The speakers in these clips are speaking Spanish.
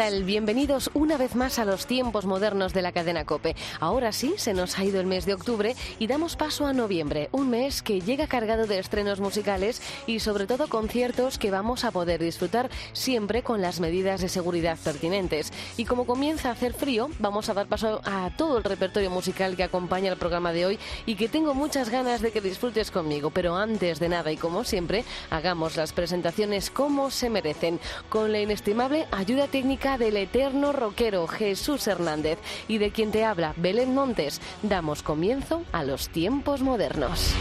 Tal? Bienvenidos una vez más a los tiempos modernos de la cadena Cope. Ahora sí, se nos ha ido el mes de octubre y damos paso a noviembre, un mes que llega cargado de estrenos musicales y sobre todo conciertos que vamos a poder disfrutar siempre con las medidas de seguridad pertinentes. Y como comienza a hacer frío, vamos a dar paso a todo el repertorio musical que acompaña el programa de hoy y que tengo muchas ganas de que disfrutes conmigo. Pero antes de nada y como siempre, hagamos las presentaciones como se merecen, con la inestimable ayuda técnica del eterno rockero Jesús Hernández y de quien te habla Belén Montes, damos comienzo a los tiempos modernos.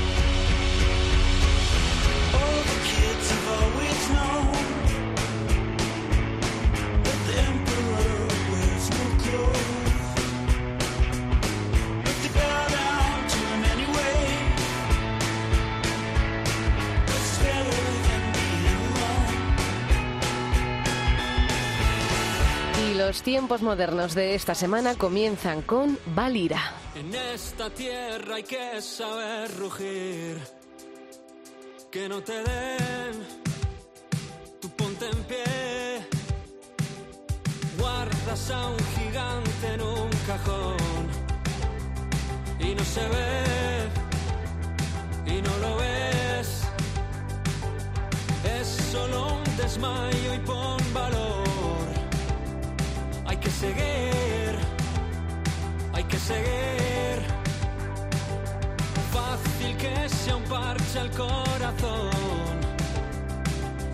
Los tiempos modernos de esta semana comienzan con Valira. En esta tierra hay que saber rugir, que no te den, tú ponte en pie, guardas a un gigante en un cajón y no se ve y no lo ves, es solo un desmayo y pon valor que seguir, hay que seguir. Fácil que sea un parche al corazón.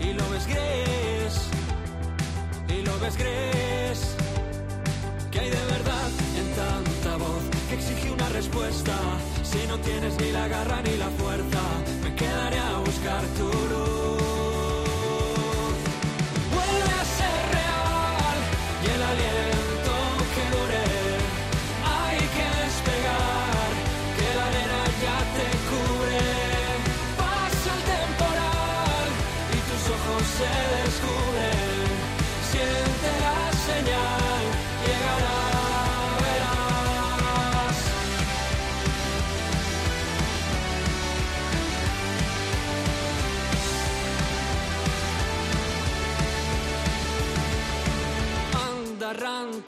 Y lo ves gris, y lo ves gris. Que hay de verdad en tanta voz que exige una respuesta. Si no tienes ni la garra ni la fuerza, me quedaré a buscar tu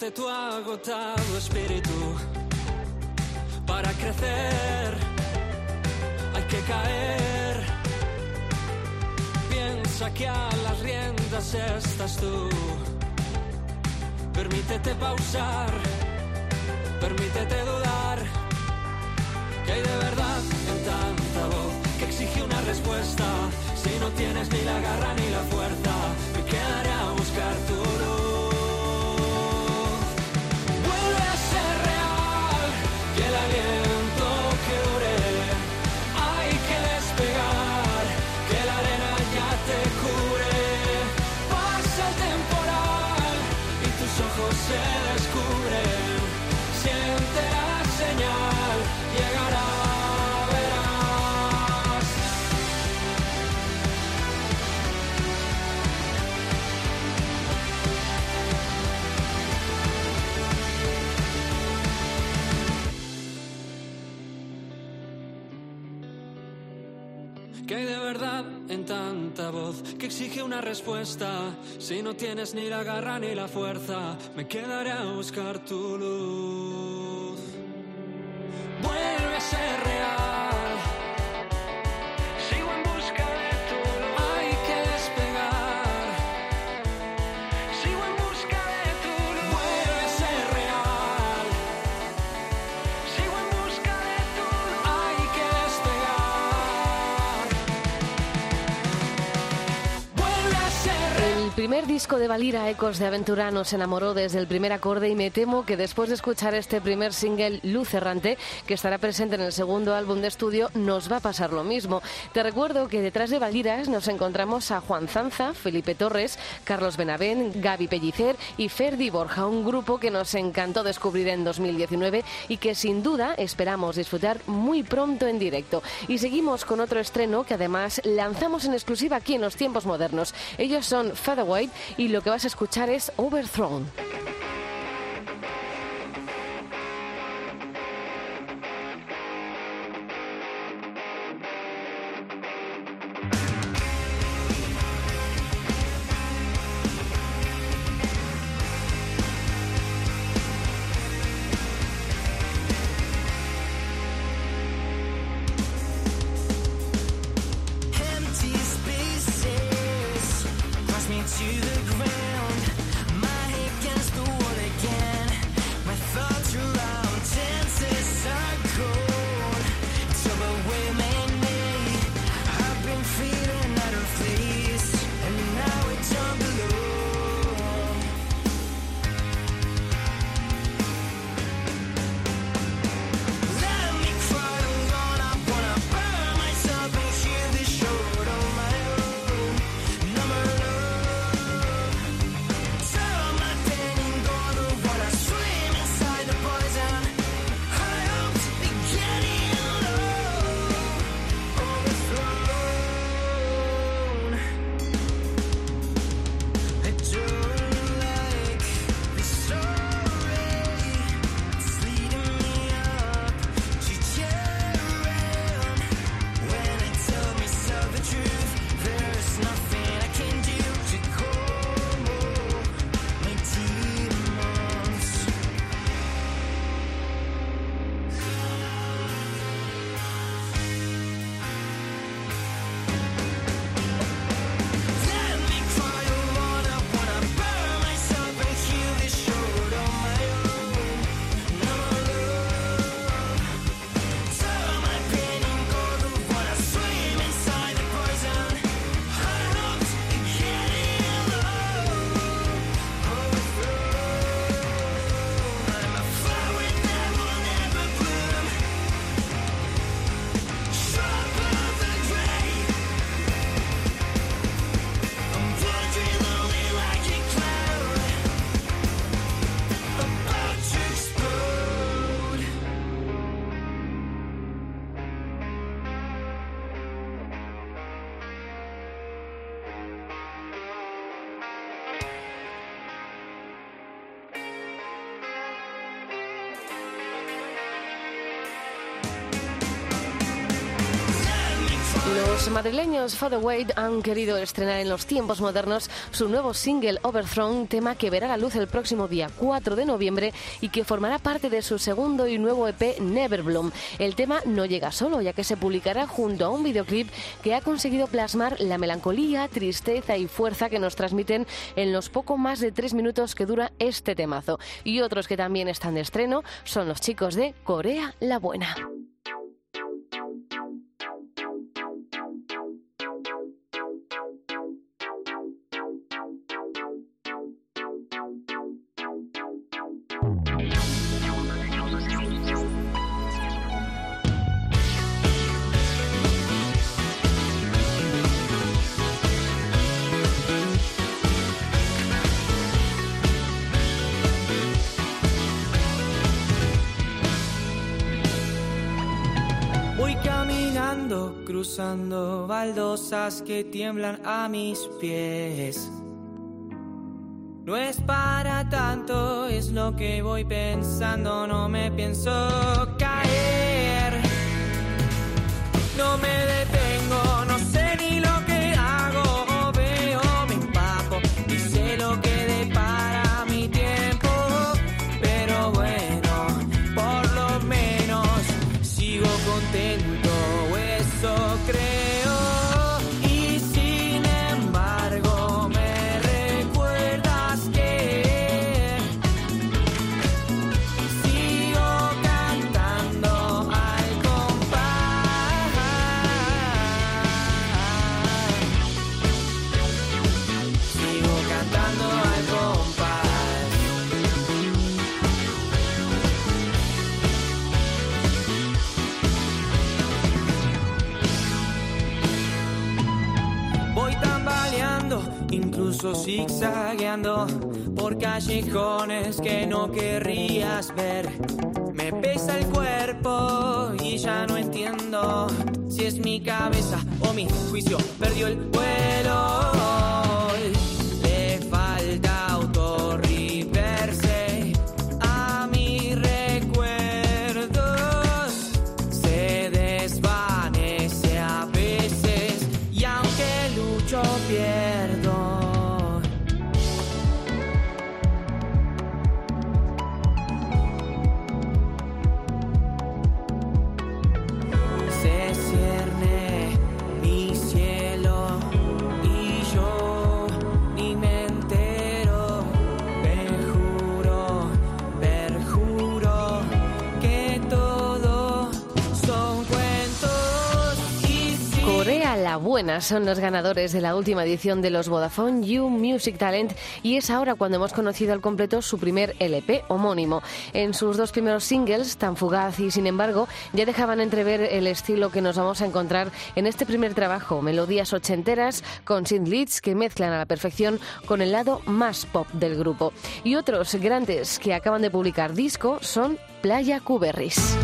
tu agotado espíritu. Para crecer hay que caer. Piensa que a las riendas estás tú. Permítete pausar, permítete dudar. Que hay de verdad en tanta voz que exige una respuesta. Si no tienes ni la garra ni la fuerza, me quedaré a buscar tu luz. Exige una respuesta. Si no tienes ni la garra ni la fuerza, me quedaré a buscar tu luz. primer disco de Valira Ecos de Aventura nos enamoró desde el primer acorde y me temo que después de escuchar este primer single Luz Errante, que estará presente en el segundo álbum de estudio, nos va a pasar lo mismo. Te recuerdo que detrás de Valiras nos encontramos a Juan Zanza, Felipe Torres, Carlos Benavén, Gaby Pellicer y Ferdi Borja, un grupo que nos encantó descubrir en 2019 y que sin duda esperamos disfrutar muy pronto en directo. Y seguimos con otro estreno que además lanzamos en exclusiva aquí en los tiempos modernos. Ellos son Father Featherweight y lo que vas a escuchar es Overthrown. Madrileños Fatherweight han querido estrenar en los tiempos modernos su nuevo single Overthrown, tema que verá la luz el próximo día 4 de noviembre y que formará parte de su segundo y nuevo EP Never Bloom. El tema no llega solo, ya que se publicará junto a un videoclip que ha conseguido plasmar la melancolía, tristeza y fuerza que nos transmiten en los poco más de tres minutos que dura este temazo. Y otros que también están de estreno son los chicos de Corea la Buena. Baldosas que tiemblan a mis pies. No es para tanto, es lo que voy pensando, no me pienso caer. No me zigzagueando por callejones que no querrías ver. Me pesa el cuerpo y ya no entiendo si es mi cabeza o mi juicio perdió el vuelo. Son los ganadores de la última edición de los Vodafone You Music Talent y es ahora cuando hemos conocido al completo su primer LP homónimo. En sus dos primeros singles, tan fugaz y sin embargo, ya dejaban entrever el estilo que nos vamos a encontrar en este primer trabajo, melodías ochenteras con synth leads que mezclan a la perfección con el lado más pop del grupo. Y otros grandes que acaban de publicar disco son Playa Cuberris.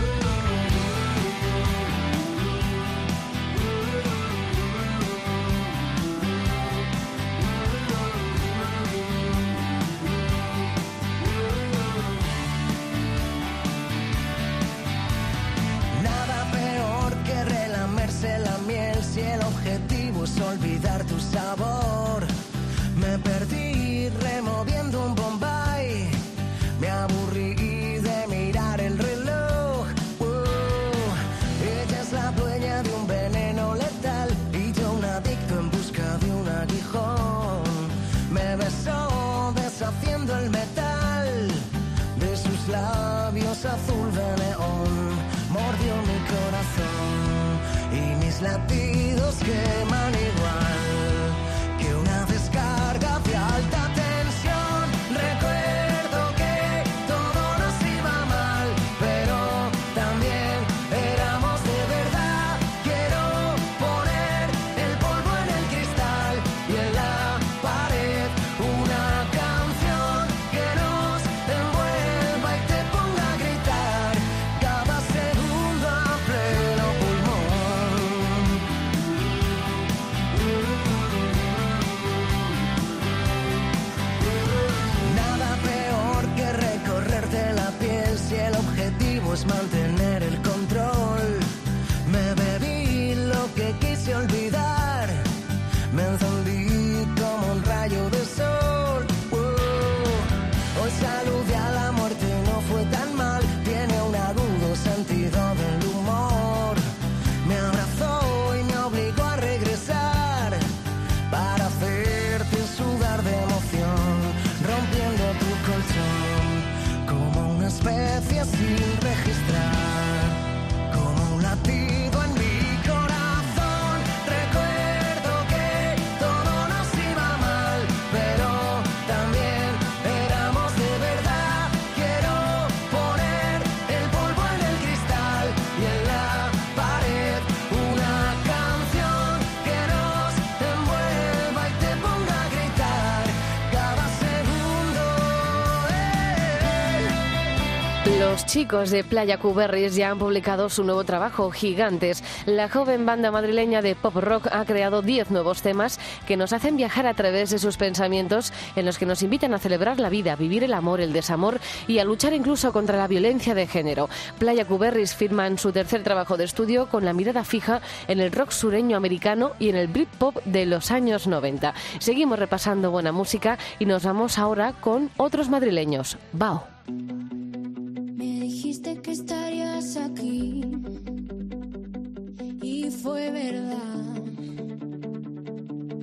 Chicos de Playa Cuberris ya han publicado su nuevo trabajo, Gigantes. La joven banda madrileña de pop rock ha creado 10 nuevos temas que nos hacen viajar a través de sus pensamientos, en los que nos invitan a celebrar la vida, vivir el amor, el desamor y a luchar incluso contra la violencia de género. Playa Cuberris firman su tercer trabajo de estudio con la mirada fija en el rock sureño americano y en el Britpop de los años 90. Seguimos repasando buena música y nos vamos ahora con otros madrileños. Bao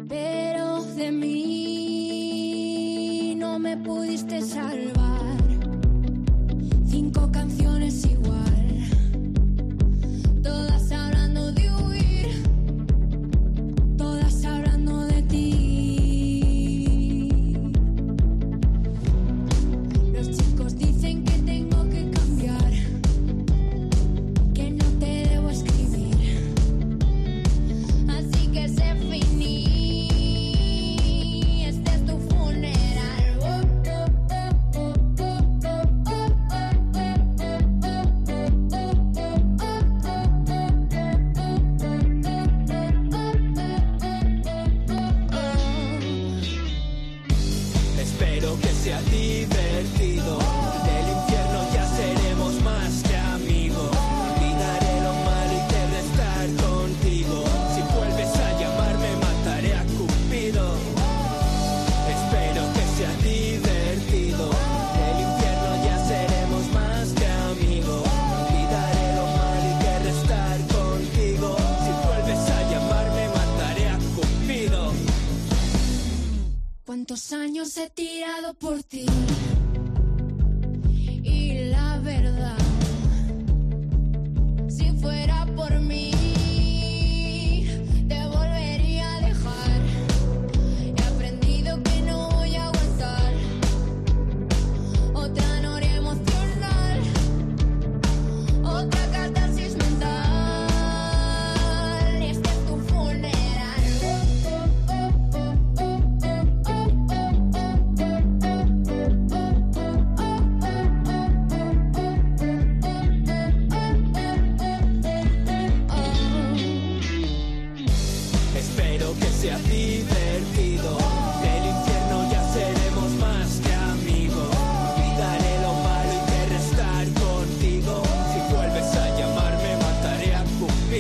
pero de mí no me pudiste salvar. Cinco canciones igual.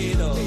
olvido.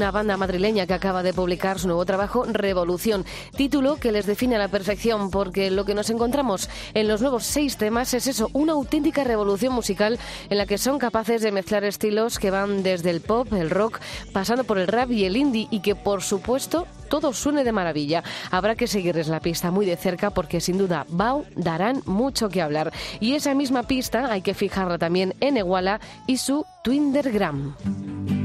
una banda madrileña que acaba de publicar su nuevo trabajo, Revolución, título que les define a la perfección porque lo que nos encontramos en los nuevos seis temas es eso, una auténtica revolución musical en la que son capaces de mezclar estilos que van desde el pop, el rock, pasando por el rap y el indie y que por supuesto todo suene de maravilla. Habrá que seguirles la pista muy de cerca porque sin duda Bau darán mucho que hablar. Y esa misma pista hay que fijarla también en Iguala y su Twindergram.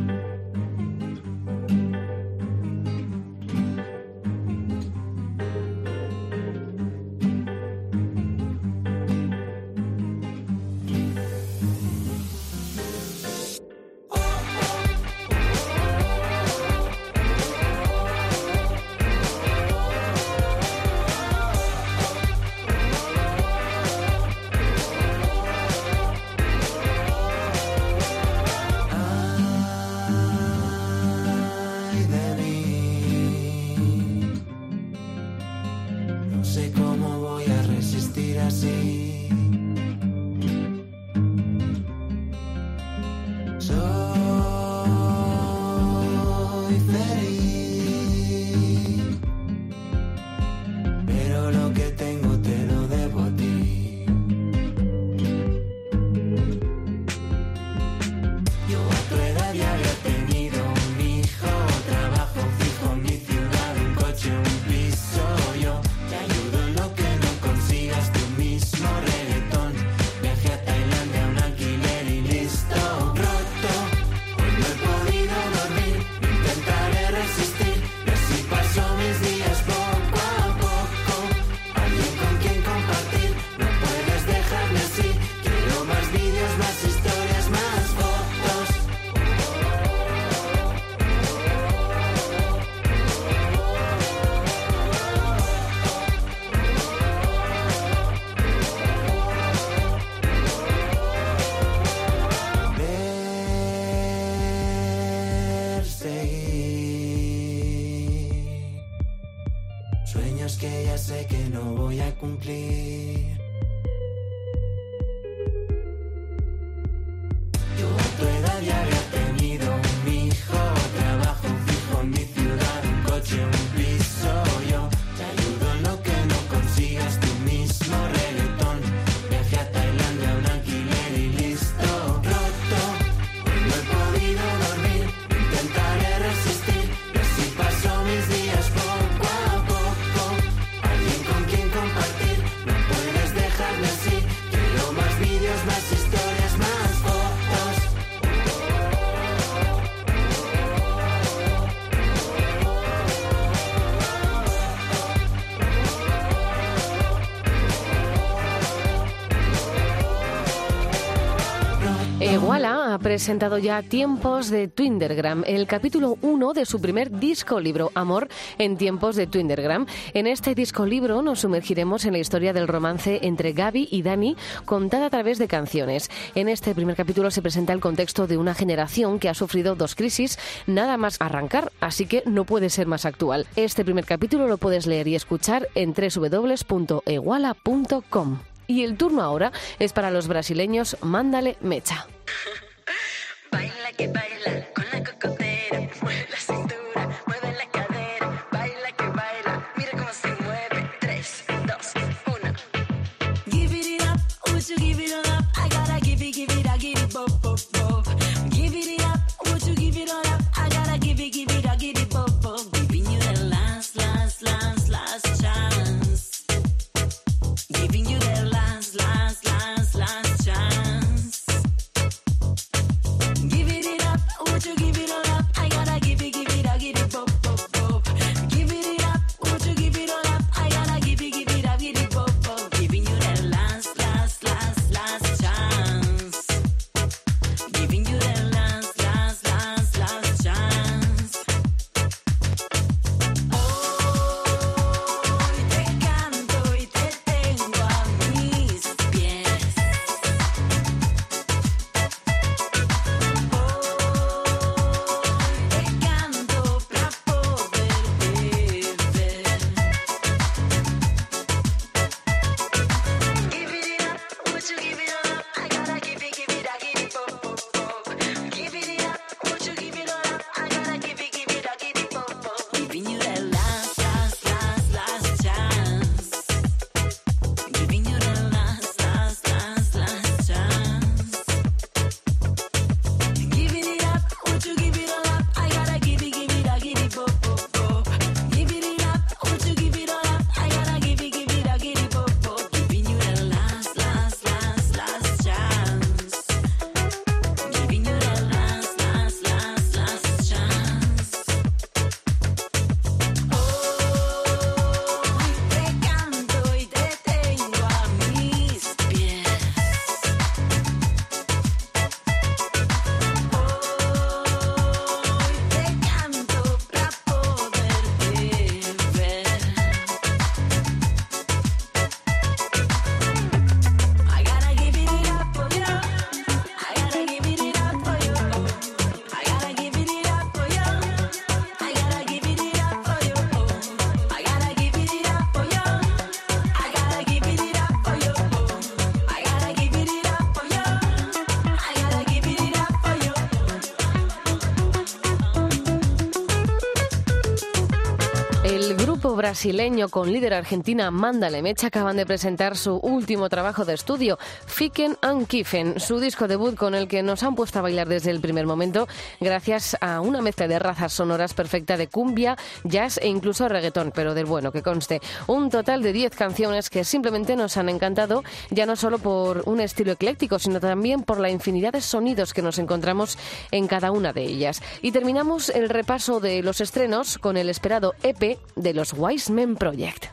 Presentado ya Tiempos de Twindergram, el capítulo 1 de su primer disco libro, Amor en Tiempos de Twindergram. En este disco libro nos sumergiremos en la historia del romance entre Gaby y Dani, contada a través de canciones. En este primer capítulo se presenta el contexto de una generación que ha sufrido dos crisis, nada más arrancar, así que no puede ser más actual. Este primer capítulo lo puedes leer y escuchar en www.eguala.com. Y el turno ahora es para los brasileños Mándale Mecha. Baila que baila con la cocotera, mueve la cintura, mueve la cadera, baila que baila, mira cómo se mueve. 3, 2, 1. Give it up, would you give it all up? I gotta give it, give it, I give it, bop, bop, bop. Give it up, would you give it all up? I gotta give it, give it, I give it, bop, bop. Giving you the last, last, last, last chance. Giving you the last, last, brasileño con líder argentina Mándale Mecha acaban de presentar su último trabajo de estudio, Ficken and Kiffen, su disco debut con el que nos han puesto a bailar desde el primer momento gracias a una mezcla de razas sonoras perfecta de cumbia, jazz e incluso reggaetón, pero del bueno que conste. Un total de 10 canciones que simplemente nos han encantado, ya no solo por un estilo ecléctico, sino también por la infinidad de sonidos que nos encontramos en cada una de ellas. Y terminamos el repaso de los estrenos con el esperado EP de los Wise Men Project.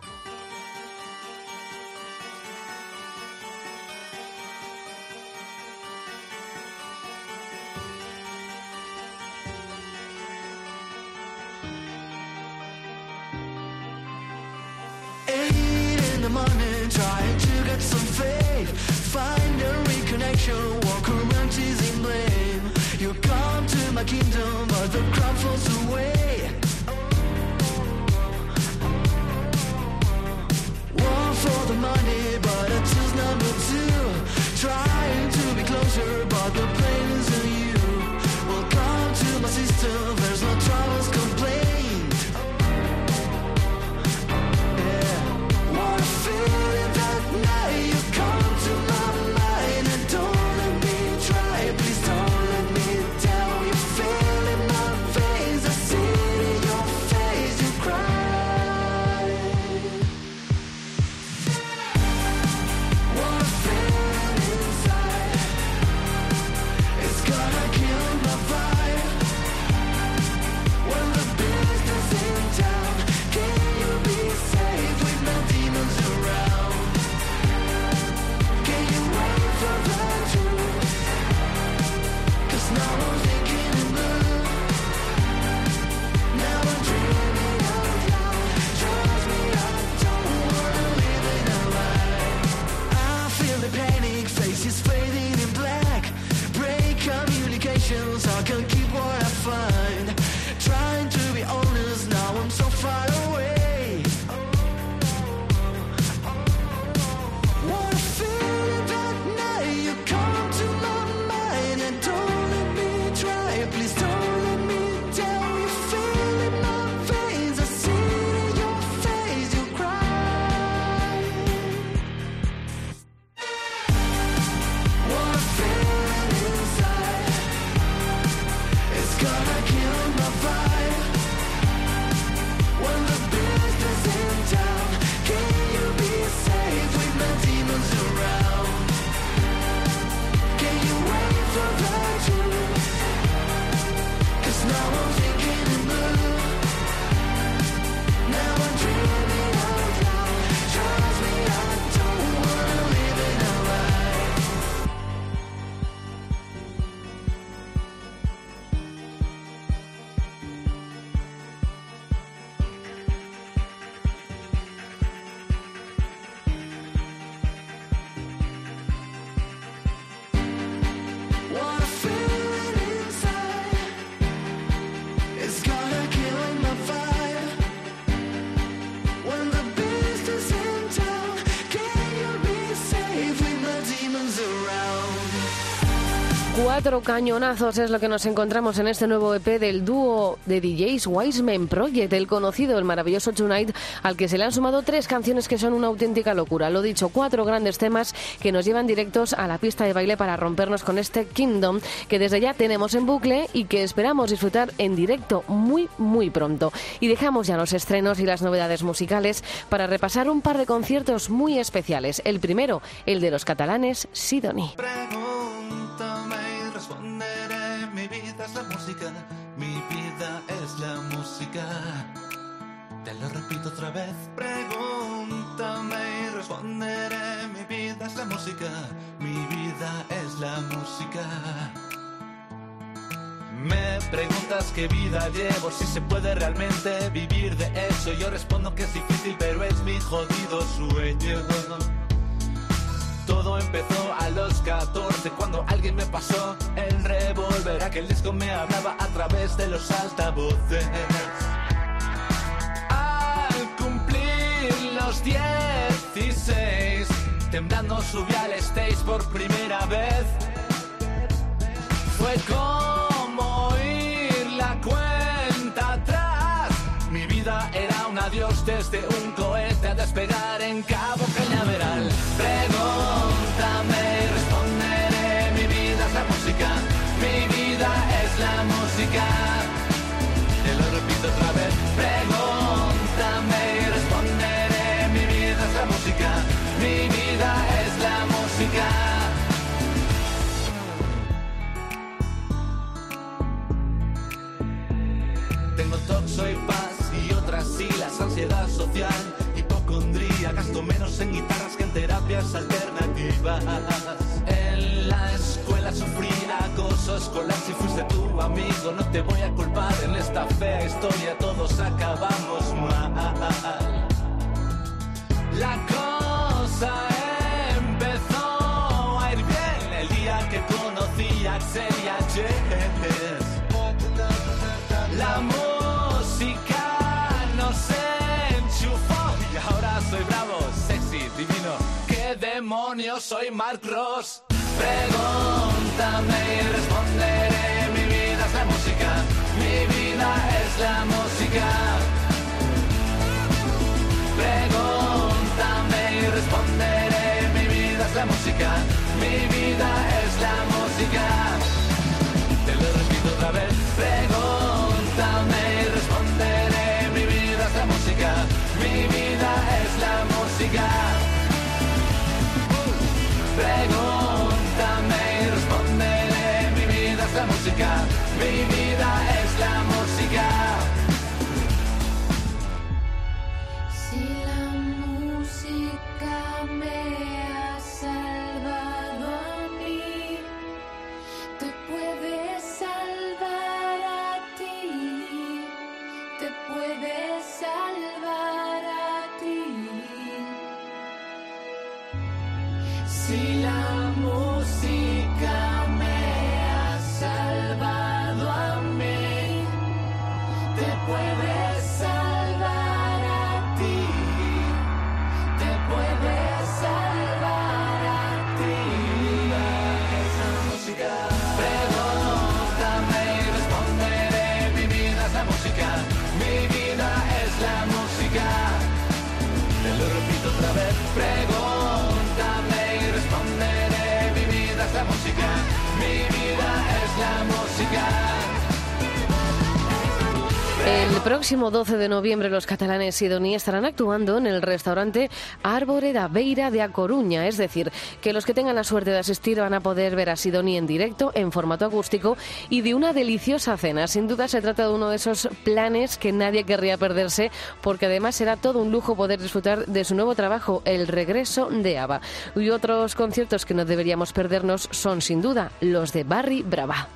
Cuatro cañonazos es lo que nos encontramos en este nuevo EP del dúo de DJs Wiseman Project, el conocido, el maravilloso Tonight, al que se le han sumado tres canciones que son una auténtica locura. Lo dicho, cuatro grandes temas que nos llevan directos a la pista de baile para rompernos con este Kingdom que desde ya tenemos en bucle y que esperamos disfrutar en directo muy, muy pronto. Y dejamos ya los estrenos y las novedades musicales para repasar un par de conciertos muy especiales. El primero, el de los catalanes Sidoni. Otra vez. Pregúntame y responderé. Mi vida es la música, mi vida es la música. Me preguntas qué vida llevo, si se puede realmente vivir de eso. Yo respondo que es difícil, pero es mi jodido sueño. Todo empezó a los 14 cuando alguien me pasó el revólver. Aquel disco me hablaba a través de los altavoces. Los 16, temblando subí al stage por primera vez. Fue como oír la cuenta atrás. Mi vida era un adiós desde un cohete a despegar en Cabo Cañaveral. Social, hipocondría, gasto menos en guitarras que en terapias alternativas. En la escuela sufrí acoso escolar, si fuiste tu amigo no te voy a culpar, en esta fea historia todos acabamos mal. La cosa soy Mark Ross? Pregúntame y responderé. Mi vida es la música, mi vida es la música. Próximo 12 de noviembre los catalanes Sidoní estarán actuando en el restaurante Árbore da Beira de A Coruña, es decir, que los que tengan la suerte de asistir van a poder ver a Sidoní en directo, en formato acústico y de una deliciosa cena. Sin duda se trata de uno de esos planes que nadie querría perderse porque además será todo un lujo poder disfrutar de su nuevo trabajo, El regreso de Ava. Y otros conciertos que no deberíamos perdernos son sin duda los de Barry Brava.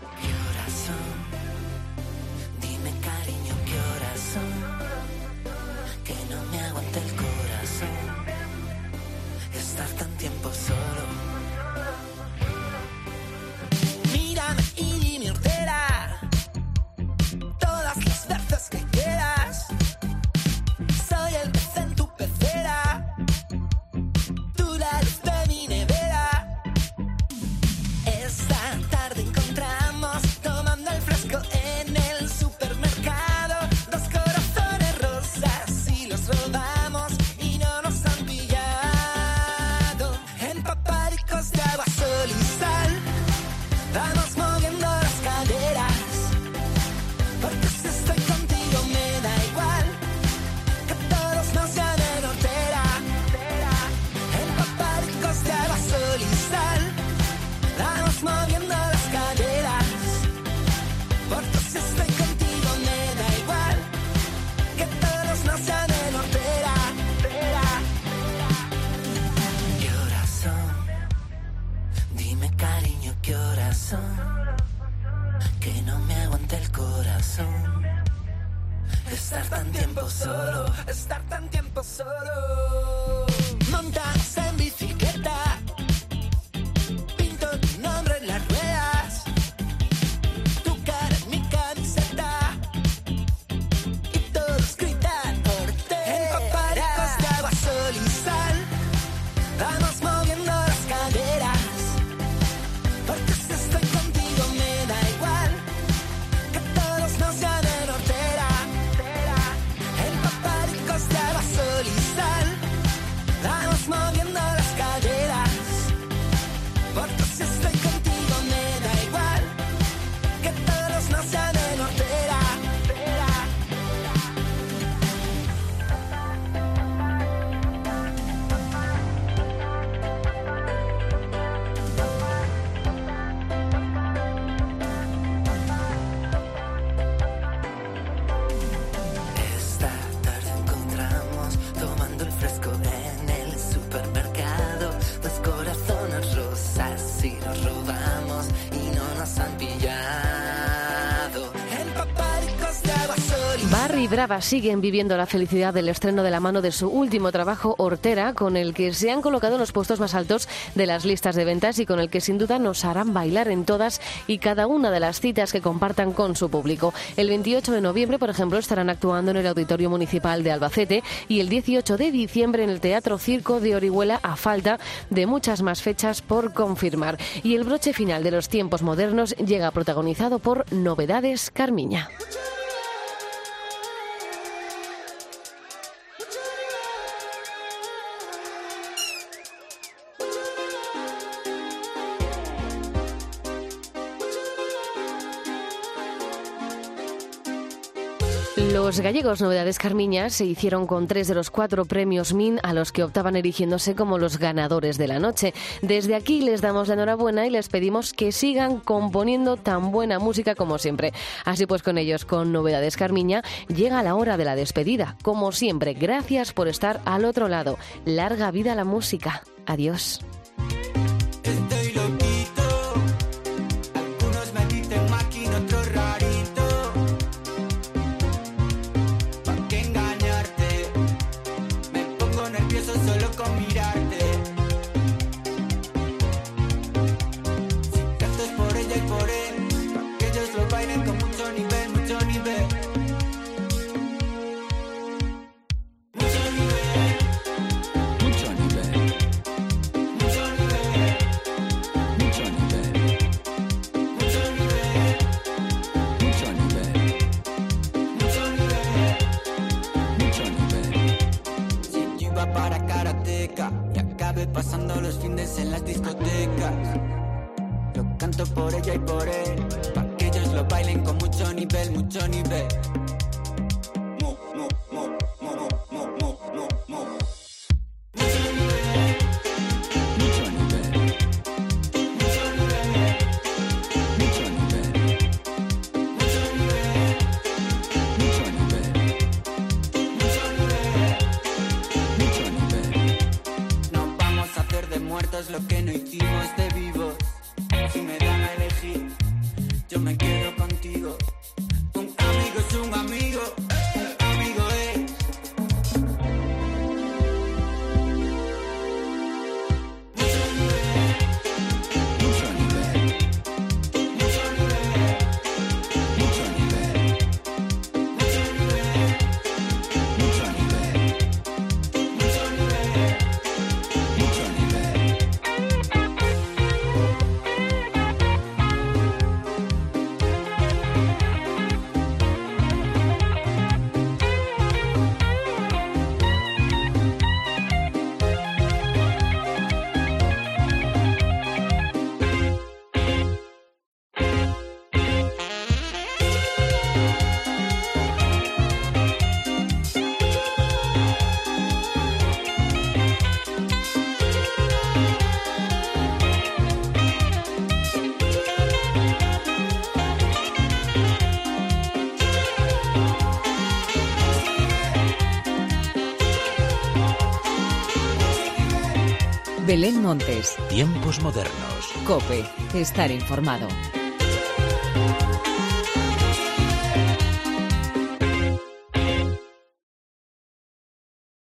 Siguen viviendo la felicidad del estreno de la mano de su último trabajo, Hortera, con el que se han colocado en los puestos más altos de las listas de ventas y con el que sin duda nos harán bailar en todas y cada una de las citas que compartan con su público. El 28 de noviembre, por ejemplo, estarán actuando en el Auditorio Municipal de Albacete y el 18 de diciembre en el Teatro Circo de Orihuela a falta de muchas más fechas por confirmar. Y el broche final de los tiempos modernos llega protagonizado por Novedades Carmiña. Los gallegos Novedades Carmiña se hicieron con tres de los cuatro premios MIN a los que optaban erigiéndose como los ganadores de la noche. Desde aquí les damos la enhorabuena y les pedimos que sigan componiendo tan buena música como siempre. Así pues con ellos, con Novedades Carmiña, llega la hora de la despedida. Como siempre, gracias por estar al otro lado. Larga vida la música. Adiós. Montes, Tiempos modernos. Cope, estar informado.